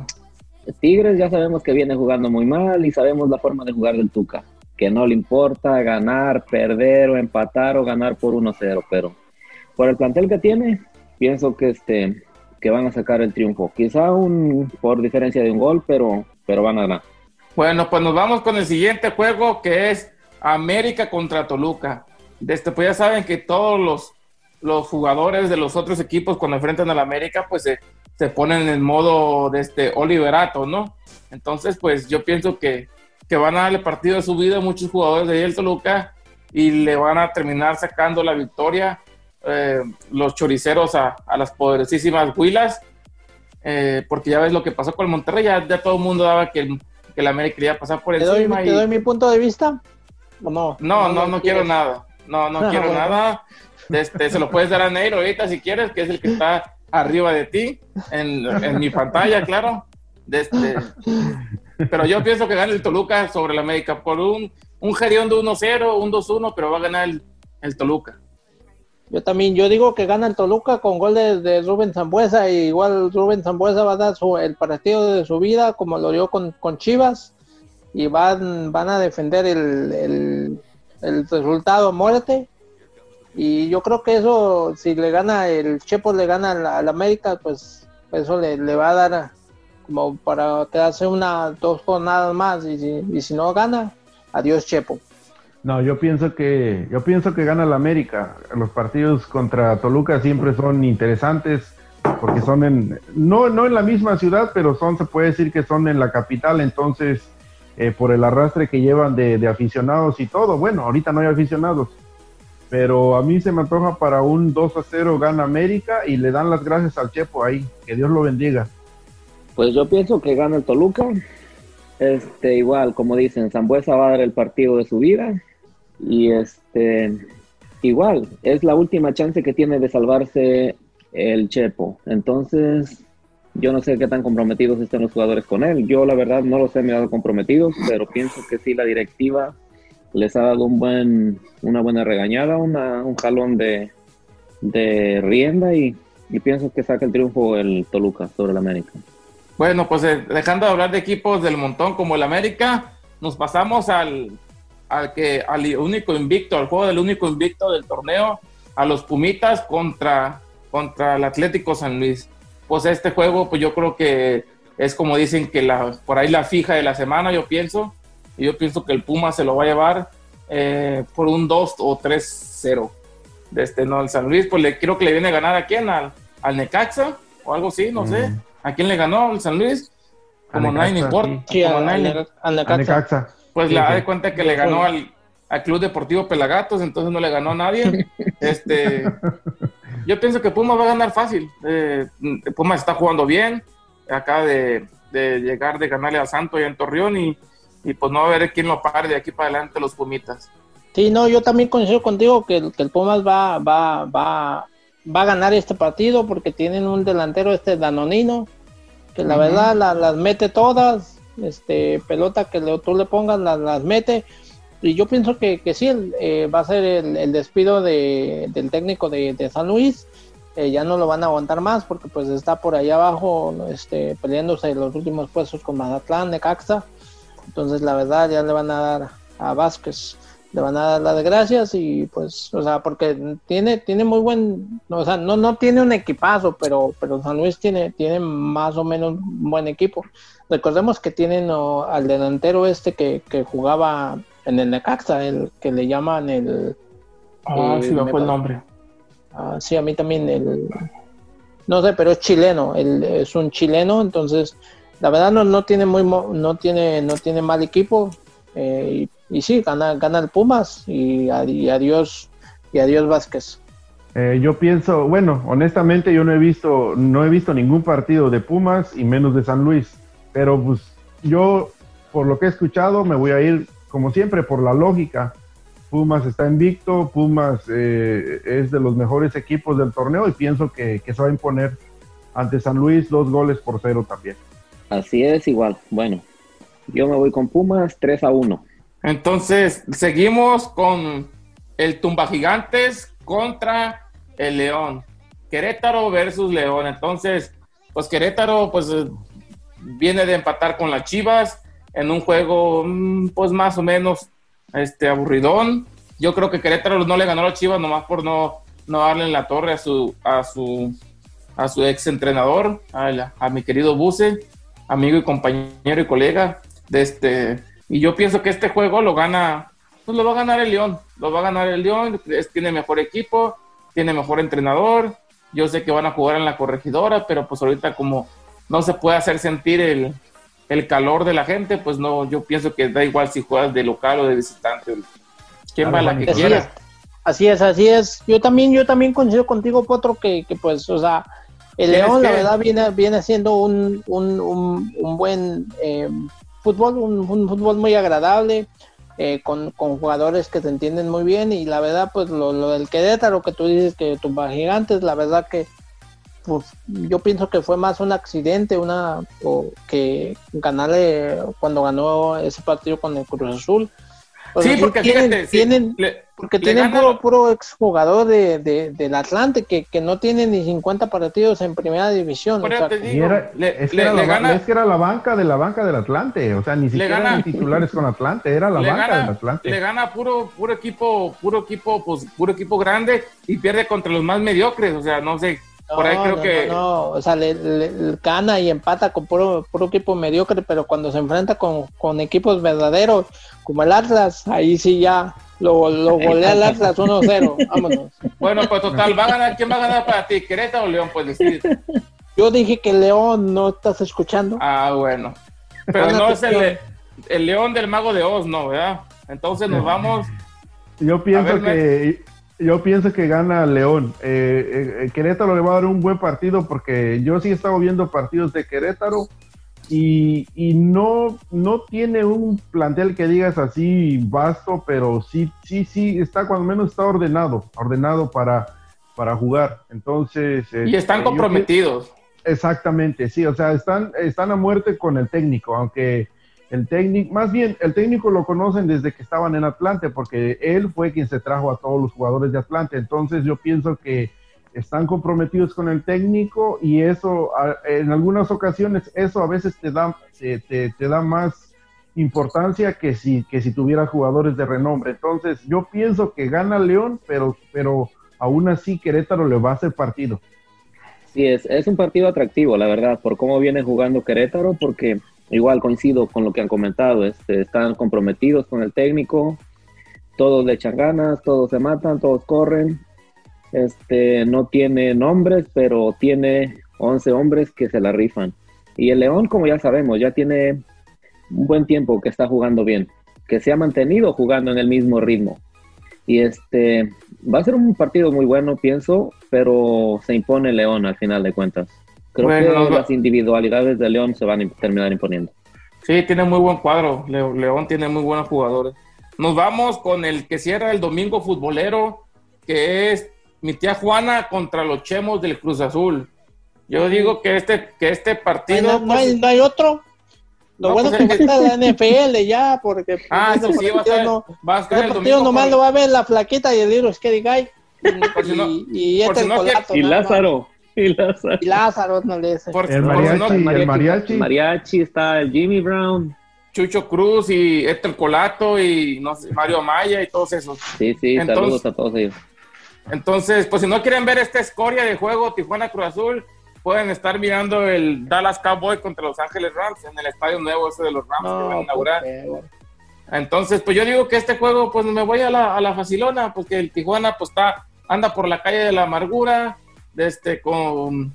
Tigres ya sabemos que viene jugando muy mal y sabemos la forma de jugar del Tuca. Que no le importa ganar, perder o empatar o ganar por 1-0, pero por el plantel que tiene, pienso que este que van a sacar el triunfo. Quizá un por diferencia de un gol, pero pero van a ganar. Bueno, pues nos vamos con el siguiente juego que es América contra Toluca. De este, pues ya saben que todos los, los jugadores de los otros equipos cuando enfrentan al América pues se, se ponen en modo de este oliverato, ¿no? Entonces pues yo pienso que, que van a darle partido de su vida a muchos jugadores de del Toluca y le van a terminar sacando la victoria eh, los choriceros a, a las poderosísimas Huilas. eh, porque ya ves lo que pasó con el Monterrey, ya, ya todo el mundo daba que el, que el América iba a pasar por ¿Te doy, encima. te y- doy mi punto de vista? ¿O no? no, no, no quiero quieres? nada. No, no Ah, quiero bueno. nada. Este, se lo puedes dar a Neiro ahorita si quieres, que es el que está arriba de ti, en, mi pantalla, claro. Este, pero yo pienso que gana el Toluca sobre el América por un, un gerión de 1-0, un 2-1, pero va a ganar el, el Toluca. Yo también, yo digo que gana el Toluca con gol de, de Rubén Zambuesa y igual Rubén Zambuesa va a dar su, el partido de su vida como lo dio con, con Chivas y van, van a defender el, el, resultado muerte y yo creo que eso si le gana el Chepo le gana al, América pues eso le, le va a dar como para quedarse una dos jornadas más y si, no gana adiós Chepo No, yo pienso que yo pienso que gana el América. Los partidos contra Toluca siempre son interesantes porque son en no no en la misma ciudad, pero son se puede decir que son en la capital, entonces eh, por el arrastre que llevan de aficionados y todo. Bueno, ahorita no hay aficionados, pero a mí se me antoja para un 2 a 0 gana América y le dan las gracias al Chepo ahí. Que Dios lo bendiga. Pues yo pienso que gana el Toluca. Este, igual, como dicen, Zambuesa va a dar el partido de su vida. Y este, igual, es la última chance que tiene de salvarse el Chepo. Entonces, yo no sé qué tan comprometidos estén los jugadores con él. Yo, la verdad, no los he mirado comprometidos, pero pienso que sí, la directiva les ha dado un buen, una buena regañada, una, un jalón de, de rienda y, y pienso que saca el triunfo el Toluca sobre el América. Bueno, pues eh, dejando de hablar de equipos del montón como el América, nos pasamos al, al que al único invicto, al juego del único invicto del torneo, a los Pumitas contra, contra el Atlético San Luis. Pues este juego, pues yo creo que es como dicen que la, por ahí la fija de la semana, yo pienso. Y yo pienso que el Puma se lo va a llevar eh, por un 2 o 3-0. De este, no, el San Luis, pues le creo que le viene a ganar a quién, al, al Necaxa o algo así, no sé. ¿A quién le ganó el San Luis? Como nadie importa. Sí, como al, nadie- al- al A Necaxa. Necaxa. pues Sí, le da de cuenta que le ganó al, al Club Deportivo Pelagatos, entonces no le ganó a nadie. este, yo pienso que Pumas va a ganar fácil. Eh, Pumas está jugando bien, acaba de, de llegar de ganarle a Santo y en Torreón y, y pues no va a ver quién lo pare de aquí para adelante los Pumitas. Sí, no, yo también coincido contigo que, que el Pumas va, va, va, va a ganar este partido porque tienen un delantero, este Danonino, que la Ujú. verdad la- las mete todas, este pelota que le- tú le pongas las, las mete. Y yo pienso que, que sí, el, eh, va a ser el, el despido de, del técnico de, de San Luis. Eh, ya no lo van a aguantar más porque pues está por allá abajo este, peleándose los últimos puestos con Mazatlán, Necaxa. Entonces la verdad ya le van a dar a Vázquez le van a dar las gracias y pues, o sea, porque tiene, tiene muy buen, o sea, no, no tiene un equipazo, pero, pero San Luis tiene, tiene más o menos un buen equipo. Recordemos que tienen al delantero este que, que jugaba en el Necaxa, el que le llaman el, Ah, Eh, sí me fue el nombre. ah, sí, a mí también el, no sé, pero es chileno, él es un chileno, entonces, la verdad no, no tiene muy, no tiene, no tiene mal equipo, eh, y, y sí, gana, gana el Pumas y, y adiós, y adiós Vázquez. Eh, yo pienso, bueno, honestamente yo no he visto, no he visto ningún partido de Pumas y menos de San Luis, pero pues yo, por lo que he escuchado, me voy a ir, como siempre, por la lógica. Pumas está invicto, Pumas eh, es de los mejores equipos del torneo y pienso que, que se va a imponer ante San Luis dos goles por cero también. Así es, igual. Bueno, yo me voy con Pumas 3 a 1. Entonces, seguimos con el Tumba Gigantes contra el León. Querétaro versus León. Entonces, pues Querétaro, pues eh, viene de empatar con las Chivas en un juego, mm, pues más o menos este aburridón. Yo creo que Querétaro no le ganó a las Chivas nomás por no, no darle en la torre a su, a su, a su ex entrenador, a, a mi querido Buse, amigo y compañero y colega de este. Y yo pienso que este juego lo gana, pues lo va a ganar el León, lo va a ganar el León, es- tiene mejor equipo, tiene mejor entrenador. Yo sé que van a jugar en la corregidora, pero pues ahorita como no se puede hacer sentir el, el calor de la gente, pues no, yo pienso que da igual si juegas de local o de visitante. ¿Quién va a la que Así quiera? es, así es, así es. Yo también, yo también coincido contigo, Potro, que, que pues, o sea, el ¿Tienes León, la verdad, viene, viene siendo un, un, un, un buen eh, fútbol, un, un fútbol muy agradable, eh, con, con jugadores que se entienden muy bien, y la verdad, pues, lo, lo del Querétaro, que tú dices que tumba gigantes, la verdad que pues yo pienso que fue más un accidente, una o que ganarle cuando ganó ese partido con el Cruz Azul. O Sí, sea, porque tienen, fíjate, sí, tienen, le- porque le tienen gana- puro, puro exjugador de, de, del Atlante que, que no tiene ni 50 partidos en primera división. Por o eso sea, te Y digo, era, le- es, que era la, ba- gana- es que era la banca de la banca del Atlante, o sea, ni siquiera gana- eran titulares con Atlante, era la banca gana, del Atlante. le gana puro, puro equipo, puro equipo, pues puro equipo grande y pierde contra los más mediocres. O sea, no sé, por ahí no, creo no, que no, no, o sea, le, le- le gana y empata con puro, puro equipo mediocre, pero cuando se enfrenta con, con equipos verdaderos como el Atlas, ahí sí ya lo, lo golea el Atlas 1-0. Vámonos. Bueno, pues total, va a ganar, ¿quién va a ganar para ti? ¿Querétaro o León? Pues decir. Yo dije que León no estás escuchando. Ah, bueno. Pero no es el, el León del Mago de Oz, no, ¿verdad? Entonces nos vamos. Yo pienso ver, que yo pienso que gana León. Eh, eh, eh, Querétaro le va a dar un buen partido porque yo sí he estado viendo partidos de Querétaro y, y no, no tiene un plantel que digas así vasto, pero sí, sí, sí, está cuando menos está ordenado, ordenado para, para jugar. Entonces. Y están este, yo comprometidos. Exactamente, sí, o sea, están, están a muerte con el técnico, aunque el técnico, más bien, el técnico lo conocen desde que estaban en Atlante, porque él fue quien se trajo a todos los jugadores de Atlante. Entonces yo pienso que están comprometidos con el técnico y eso, en algunas ocasiones, eso a veces te da, te- te da más importancia que si, que si tuvieras jugadores de renombre. Entonces yo pienso que gana León, pero, pero aún así Querétaro le va a hacer partido. Sí, es, es un partido atractivo, la verdad, por cómo viene jugando Querétaro, porque igual coincido con lo que han comentado, este, están comprometidos con el técnico, todos le echan ganas, todos se matan, todos corren, este, no tiene nombres, pero tiene 11 hombres que se la rifan. Y el León, como ya sabemos, ya tiene un buen tiempo que está jugando bien, que se ha mantenido jugando en el mismo ritmo. Y este va a ser un partido muy bueno, pienso, pero se impone León al final de cuentas. Creo Bueno, que las individualidades de León se van a terminar imponiendo. Sí, tiene muy buen cuadro. Le- León tiene muy buenos jugadores. Nos vamos con el que cierra el domingo futbolero, que es mi tía Juana contra los Chemos del Cruz Azul. Yo digo que este, que este partido. no, no hay, pues, no hay otro. Lo No, bueno pues, es que es que- está la NFL ya, porque ah, ese sí, sí, va a estar, no- va a estar ese el partido domingo. nomás por- lo va a ver la flaquita y el libro Scary Guy. Por si no- y, y por este si no el colato, Y. Lázaro, y Lázaro. Y Lázaro, no le dice. por- El por si no- mariachi, el mariachi. Mariachi está el Jimmy Brown. Chucho Cruz y Héctor Colato y no sé, Mario Maya y todos esos. Sí, sí, Entonces- saludos a todos ellos. Entonces, pues si no quieren ver esta escoria de juego Tijuana Cruz Azul, pueden estar mirando el Dallas Cowboy contra Los Ángeles Rams en el estadio nuevo ese de los Rams que van a inaugurar. porque. Entonces, pues yo digo que este juego, pues me voy a la, a la facilona, porque el Tijuana, pues está, anda por la calle de la amargura, de este, con,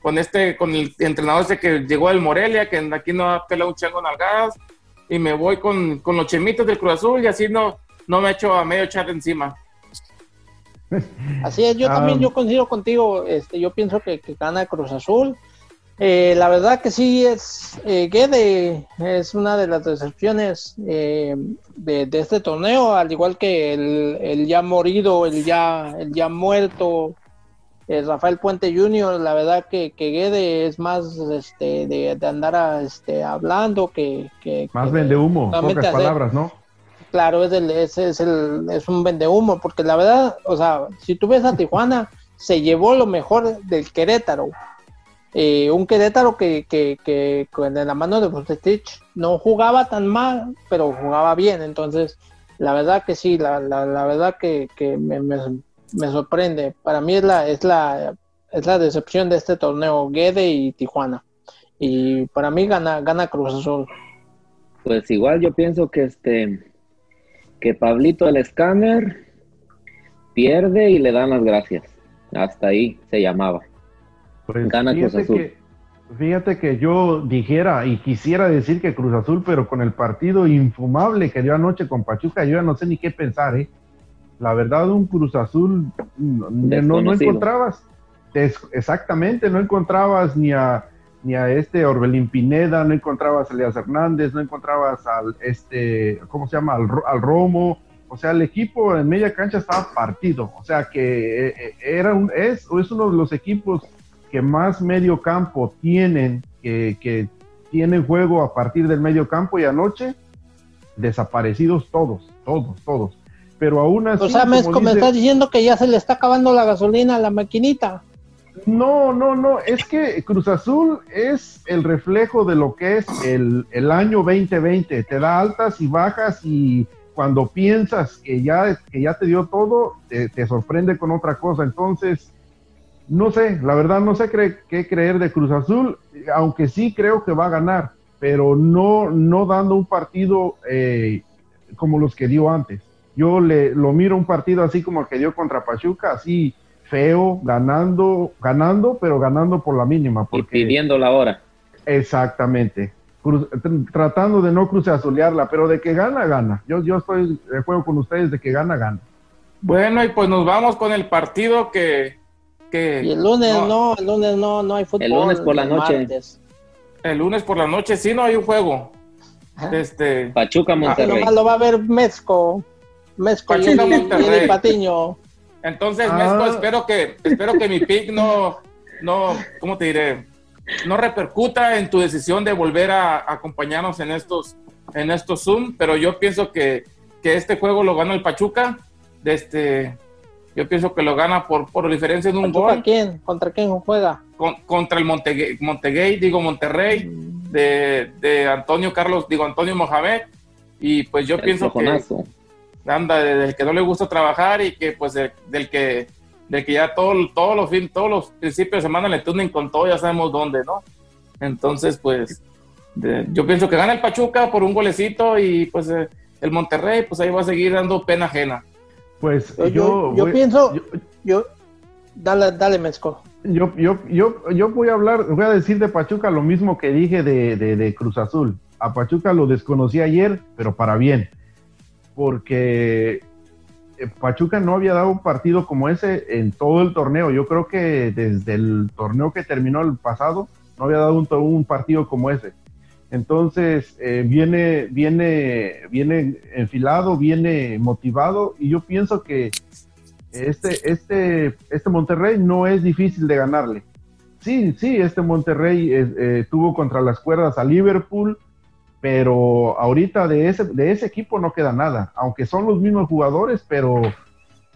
con este, con el entrenador ese que llegó del Morelia, que aquí no ha pelado un chango nalgadas, y me voy con, con los chemitos del Cruz Azul, y así no, no me echo a medio chat encima. Así es, yo Ah. también yo coincido contigo, este, yo pienso que, que gana Cruz Azul. Eh, la verdad que sí es eh, Guede es una de las decepciones eh, de, de este torneo, al igual que el, el ya morido, el ya, el ya muerto eh, Rafael Puente Jr. La verdad que, que Guede es más este, de, de andar a, este, hablando que, que Más que vende humo, pocas hacer- palabras, ¿no? Claro, es, el, es, el, es un vendehumo, porque la verdad, o sea, si tú ves a Tijuana, se llevó lo mejor del Querétaro. Eh, un Querétaro que, que, que con la mano de Bucetich no jugaba tan mal, pero jugaba bien. Entonces, la verdad que sí, la, la, la verdad que, que me, me, me sorprende. Para mí es la, es la, es la decepción de este torneo, Guede y Tijuana. Y para mí gana, gana Cruz Azul. Pues igual yo pienso que este que Pablito el escáner pierde y le dan las gracias. Hasta ahí se llamaba. Pues Gana Cruz Azul. que, fíjate que yo dijera y quisiera decir que Cruz Azul, pero con el partido infumable que dio anoche con Pachuca, yo ya no sé ni qué pensar, ¿eh? La verdad, un Cruz Azul no, no, no encontrabas, des- exactamente, no encontrabas ni a ni a este Orbelín Pineda, no encontrabas a Elias Hernández, no encontrabas al este, ¿cómo se llama? Al, al Romo, o sea, el equipo en media cancha estaba partido, o sea que eh, eh, era un, es, es uno de los equipos que más medio campo tienen, que, que tienen juego a partir del medio campo y anoche desaparecidos todos, todos, todos. Pero aún así, O sea, me, como me estás diciendo que ya se le está acabando la gasolina a la maquinita. No, no, no, es que Cruz Azul es el reflejo de lo que es el, el año 2020. Te da altas y bajas y cuando piensas que ya, que ya te dio todo, te, sorprende con otra cosa. Entonces, no sé, la verdad no sé cre- qué creer de Cruz Azul, aunque sí creo que va a ganar, pero no, no dando un partido eh, como los que dio antes. Yo le, lo miro un partido así como el que dio contra Pachuca, así feo, ganando, ganando, pero ganando por la mínima. Y Porque, pidiendo la hora. Exactamente. Cruz- tratando de no cruzazulearla, pero de que gana, gana. Yo, yo estoy de juego con ustedes de que gana, gana. Bueno, y pues nos vamos con el partido que... que Y el lunes no, el lunes no, no hay fútbol. El lunes por la noche. martes. El lunes por la noche sí no hay un juego. Este, Pachuca Ah, Monterrey. Nomás lo va a ver Mezco. Mezco y Pachuca, y Monterrey. el Patiño. Entonces, Ah. Mesco, espero que, espero que mi pick no, no, ¿cómo te diré? No repercuta en tu decisión de volver a, a acompañarnos en estos, en estos Zoom, pero yo pienso que, que este juego lo gana el Pachuca. De este, yo pienso que lo gana por, por diferencia de un ¿Pachuca gol quién? ¿Contra quién juega? con- contra el Montegay, Montegay, digo Monterrey, de, de Antonio Carlos, digo Antonio Mohamed. Y pues yo El pienso que. Anda del que no le gusta trabajar y que pues del, del que de que ya todo, todos los fin, todos los principios de semana le tunen con todo, ya sabemos dónde, ¿no? Entonces, pues, de- yo pienso que gana el Pachuca por un golecito y pues eh, el Monterrey, pues ahí va a seguir dando pena ajena. Pues Yo, yo, yo, yo voy- pienso, yo- yo, dale, dale, Mezco. Yo, yo, yo, yo voy a hablar, voy a decir de Pachuca lo mismo que dije de, de- de Cruz Azul. A Pachuca lo desconocí ayer, pero para bien. Porque eh, Pachuca no había dado un partido como ese en todo el torneo. Yo creo que desde el torneo que terminó el pasado, no había dado un, partido como ese. Entonces, eh, viene, viene, viene enfilado, viene motivado, y yo pienso que este, este, este Monterrey no es difícil de ganarle. Sí, sí, este Monterrey eh, tuvo contra las cuerdas a Liverpool, pero ahorita de ese, de ese equipo no queda nada, aunque son los mismos jugadores, pero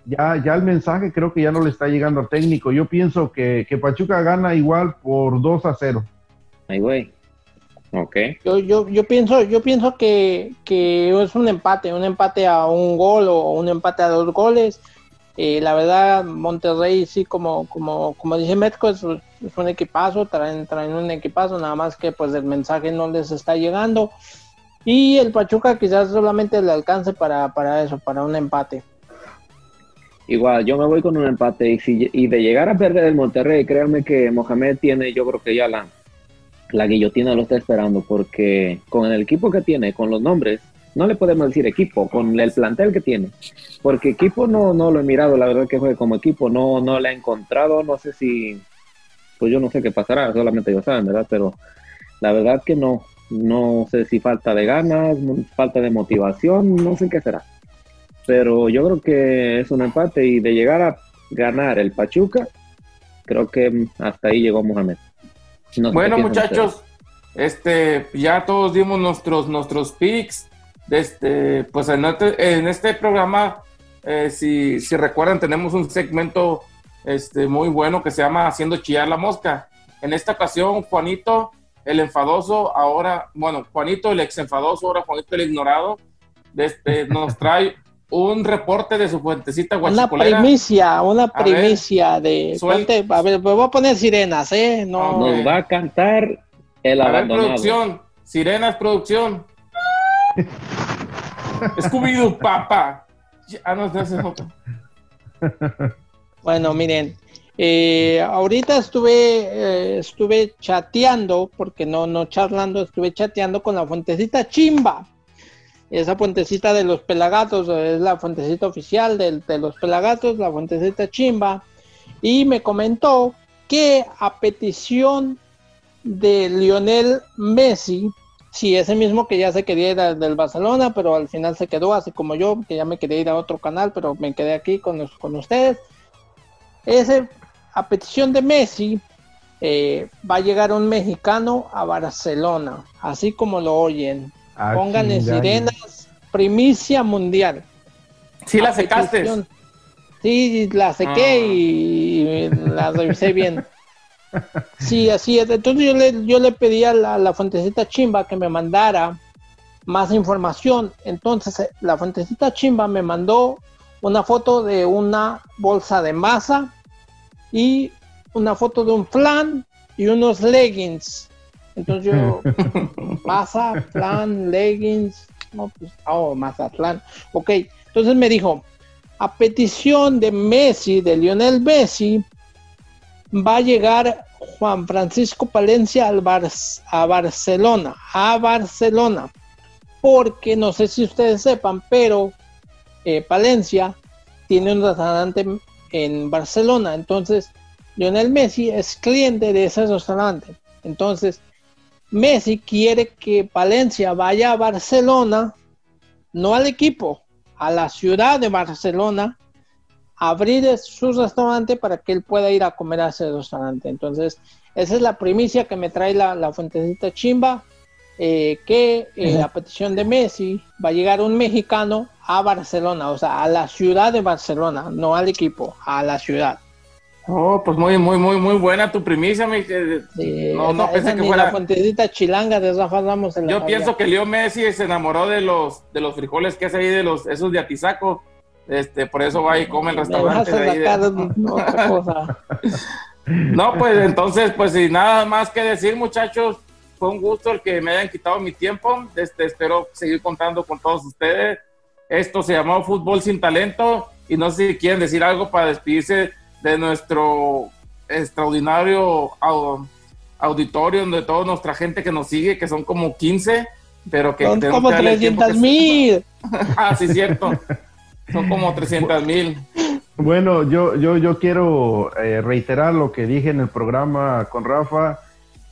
ya, ya el mensaje creo que ya no le está llegando al técnico. Yo pienso que, que Pachuca gana igual por 2 a 0. Ay, güey. Ok. Yo, yo, yo pienso, yo pienso que, que es un empate, un empate a un gol o un empate a dos goles. Eh, la verdad, Monterrey sí, como, como, como dice Metco, es, un equipazo, traen, traen un equipazo, nada más que pues el mensaje no les está llegando. Y el Pachuca quizás solamente le alcance para, para eso, para un empate. Igual, yo me voy con un empate y, si, y de llegar a perder el Monterrey, créanme que Mohamed tiene, yo creo que ya la, la guillotina lo está esperando, porque con el equipo que tiene, con los nombres, no le podemos decir equipo, con el plantel que tiene, porque equipo no, no lo he mirado, la verdad que juegue como equipo, no, no le he encontrado, no sé si, pues yo no sé qué pasará, solamente ellos saben, ¿verdad? Pero la verdad que no, no sé si falta de ganas, falta de motivación, no sé qué será pero yo creo que es un empate y de llegar a ganar el Pachuca, creo que hasta ahí llegó Mohamed. No sé Bueno, muchachos, este, ya todos dimos nuestros, nuestros picks. Este, pues en este, en este programa, eh, si, si recuerdan, tenemos un segmento este, muy bueno que se llama Haciendo chillar la mosca. En esta ocasión, Juanito, el enfadoso, ahora, bueno, Juanito, el ex enfadoso, ahora Juanito, el ignorado, este, nos trae un reporte de su fuentecita Una primicia, una A ver, primicia de... suel- ponte- a ver, pues voy a poner sirenas, ¿eh? No. Nos va a cantar el A ver, producción. Sirenas, producción. Scooby-Doo, papá. Ah, no, ese es otro. Bueno, miren, eh, ahorita estuve eh, estuve chateando, porque no, no charlando, estuve chateando con la fuentecita Chimba. Esa fuentecita de los pelagatos es la fuentecita oficial del- de, los pelagatos, la fuentecita Chimba. Y me comentó que a petición de Lionel Messi, sí, ese mismo que ya se quería ir al- del Barcelona, pero al final se quedó, así como yo, que ya me quería ir a otro canal, pero me quedé aquí con, los- con ustedes. Ese, a petición de Messi, eh, va a llegar un mexicano a Barcelona, así como lo oyen. Ah, Pónganle sirenas, primicia mundial. Sí, la secaste. petición- Sí, la sequé Ah. y, y la revisé bien. Sí, así es. Entonces yo le, yo le pedí a la, la fuentecita chimba que me mandara más información. Entonces eh, la fuentecita chimba me mandó una foto de una bolsa de masa y una foto de un flan y unos leggings. Entonces yo, masa, flan, leggings, no, pues, oh, Mazatlán. Ok, entonces me dijo, a petición de Messi, de Lionel Messi, va a llegar Juan Francisco Palencia al Bar- a Barcelona, a Barcelona, porque no sé si ustedes sepan, pero eh, Palencia tiene un restaurante en Barcelona, entonces Lionel Messi es cliente de ese restaurante, entonces Messi quiere que Palencia vaya a Barcelona, no al equipo, a la ciudad de Barcelona, abrir su restaurante para que él pueda ir a comer a ese restaurante. Entonces, esa es la primicia que me trae la, la fuentecita chimba, eh, que eh, a petición de Messi va a llegar un mexicano a Barcelona, o sea, a la ciudad de Barcelona, no al equipo, a la ciudad. Oh, pues muy, muy, muy, muy buena tu primicia. mi- eh, Sí, No, no pensé que fuera- la fuentecita chilanga de Rafa Ramos. la Yo pienso que Leo Messi se enamoró de los, de los frijoles que hace ahí, de los, esos de Atizaco, Este, por eso va y come el restaurante. de ahí de-. No, pues entonces, pues sin nada más que decir, muchachos, fue un gusto el que me hayan quitado mi tiempo. Este, espero seguir contando con todos ustedes. Esto se llamó Fútbol sin Talento y no sé si quieren decir algo para despedirse de nuestro extraordinario au- auditorio, de toda nuestra gente que nos sigue, que son como 15, pero que Son como que darle el tiempo 300 que- mil. Ah, sí, cierto. Son como 300 mil. Bueno, yo, yo, yo quiero eh, reiterar lo que dije en el programa con Rafa.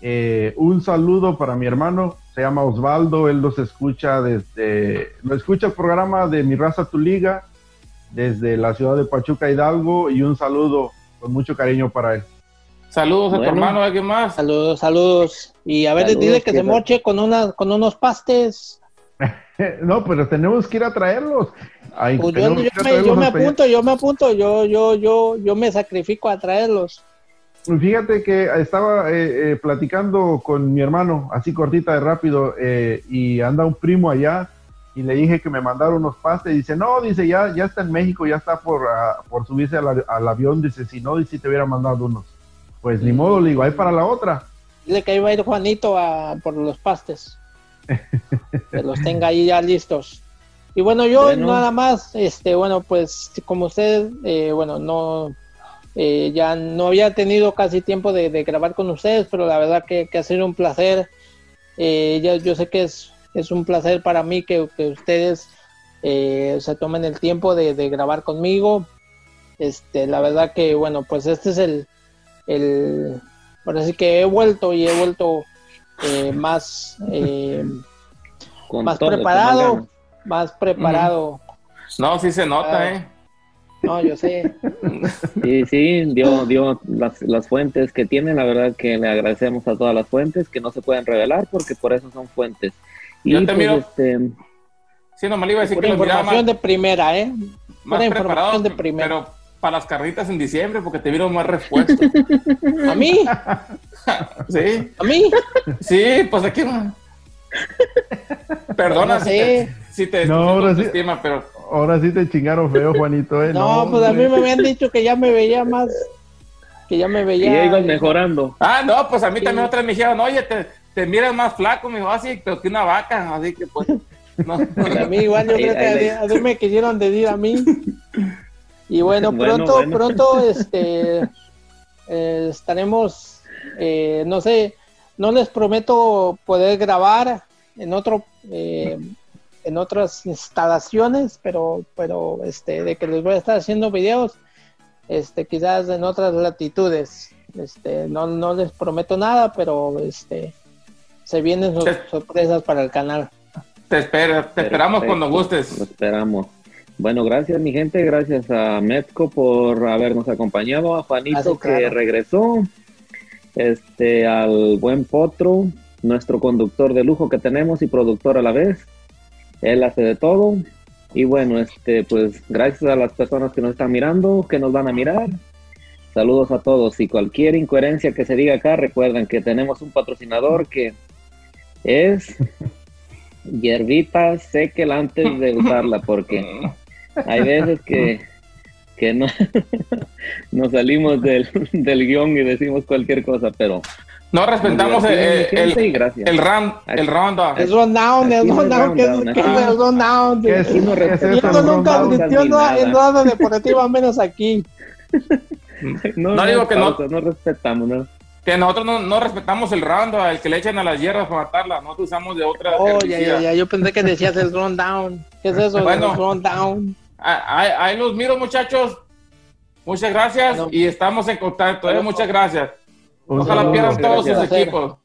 Eh, un saludo para mi hermano, se llama Osvaldo, él los escucha desde, lo escucha el programa de Mi Raza Tu Liga, desde la ciudad de Pachuca Hidalgo, y un saludo con mucho cariño para él. Saludos a tu hermano, ¿alguien más? Saludos, saludos. Y a ver, Saludos, dile que se moche con, una, con unos pastes. No, pero tenemos que ir a traerlos. Ay, Pues yo, me, yo apunto, yo me apunto, yo, yo, yo, yo me sacrifico a traerlos. Fíjate que estaba eh, eh, platicando con mi hermano, así cortita de rápido, eh, y anda un primo allá, y le dije que me mandaron unos pastes, y dice, no, dice, ya, ya está en México, ya está por, ah, por subirse al, al avión, dice, si no, dice, te hubiera mandado unos. Pues ni modo, le digo, ahí para la otra. Dile que ahí va a ir Juanito a, por los pastes. Que los tenga ahí ya listos. Y bueno, yo Bueno. nada más, este, bueno, pues como usted, eh, bueno, no, eh, ya no había tenido casi tiempo de, de grabar con ustedes, pero la verdad que, que ha sido un placer. Eh, ya- yo sé que es, es un placer para mí que, que ustedes eh, se tomen el tiempo de, de grabar conmigo. Este, la verdad que, bueno, pues este es el, el, ahora sí que he vuelto y he vuelto eh, más, eh, Con más todo, preparado, más preparado. No, sí se nota, Ah. ¿eh? No, yo sé. Sí, sí, dio, dio las, las fuentes que tiene, la verdad que le agradecemos a todas las fuentes que no se pueden revelar porque por eso son fuentes. Y Yo te pues, miro. este, Sí, nomás le iba a decir que lo información de primera, ¿eh? más información de primera. pero para las carritas en diciembre, porque te vieron más repuesto. A mí, sí, a mí. sí, pues aquí. Perdona No si sé. te, si te No, ahora sí. estima, pero Ahora sí te chingaron feo, Juanito, ¿eh? No, pues a mí me habían dicho que ya me veía más, que ya me y veía. ya mejorando. Ah, no, pues a mí Sí. también otra me dijeron, oye, te, te miras más flaco, me dijo, así, pero que una vaca, así que pues, no. A mí igual yo Ahí- creo que ahí- a- así me quisieron decir a mí. Y bueno, Bueno, pronto, bueno. pronto, este, eh, estaremos, eh, no sé, no les prometo poder grabar en otro, eh, en otras instalaciones, pero, pero, este, de que les voy a estar haciendo videos, este, quizás en otras latitudes. Este, no, no les prometo nada, pero, este, se vienen sor- sorpresas para el canal. Te, espera, te esperamos cuando Lo gustes. esperamos. Bueno, gracias mi gente, gracias a Metco por habernos acompañado, a Juanito Ah, que regresó, este, al buen Potro, nuestro conductor de lujo que tenemos y productor a la vez. Él hace de todo. Y bueno, este, pues gracias a las personas que nos están mirando, que nos van a mirar. Saludos a todos y cualquier incoherencia que se diga acá, recuerden que tenemos un patrocinador que es hierbita sequel antes de usarla, porque hay veces que, que no nos salimos del, del guion y decimos cualquier cosa, pero No respetamos el, el, el, el round, el round. Es rundown, es Aquí no es rundown, ¿qué es, es el es, Aquí no qué es respetamos eso, Yo el nunca en nada- en nada. deportiva, menos aquí. No digo que no. pausa, no respetamos, ¿no? Que nosotros no, no respetamos el round, el que le echan a las hierbas para matarla. Nosotros usamos de otra. Oh, ya, ya, ya, yo pensé que decías el rundown. ¿Qué es eso? Bueno. el rundown. Ah, Ahí, ahí los miro, muchachos. Muchas gracias y estamos en contacto. ¿eh? Muchas gracias. Ojalá pierdan todos sus equipos.